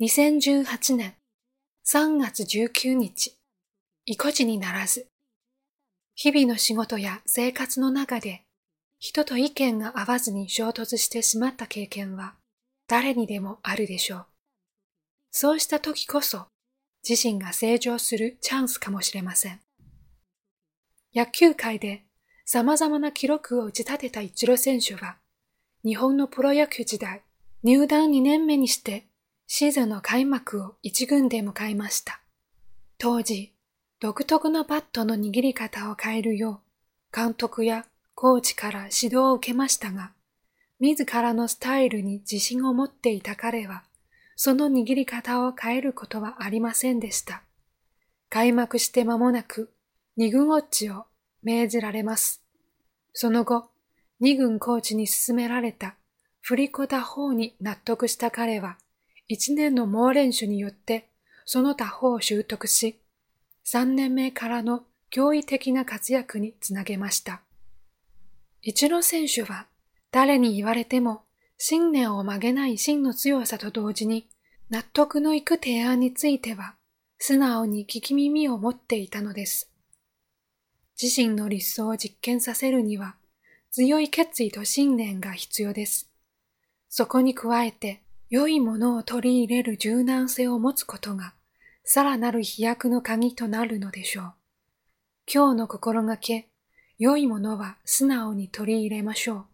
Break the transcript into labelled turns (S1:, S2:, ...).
S1: 2018年3月19日、意固地にならず、日々の仕事や生活の中で人と意見が合わずに衝突してしまった経験は誰にでもあるでしょう。そうした時こそ自身が成長するチャンスかもしれません。野球界で様々な記録を打ち立てた一郎選手は、日本のプロ野球時代、入団2年目にしてシーズンの開幕を一軍で迎えました。当時、独特のバットの握り方を変えるよう、監督やコーチから指導を受けましたが、自らのスタイルに自信を持っていた彼は、その握り方を変えることはありませんでした。開幕して間もなく、二軍ウォッチを命じられます。その後、二軍コーチに勧められた振り子打法に納得した彼は、一年の猛練習によってその他法を習得し、三年目からの驚異的な活躍につなげました。一郎選手は誰に言われても信念を曲げない真の強さと同時に納得のいく提案については素直に聞き耳を持っていたのです。自身の理想を実現させるには強い決意と信念が必要です。そこに加えて良いものを取り入れる柔軟性を持つことが、さらなる飛躍の鍵となるのでしょう。今日の心がけ、良いものは素直に取り入れましょう。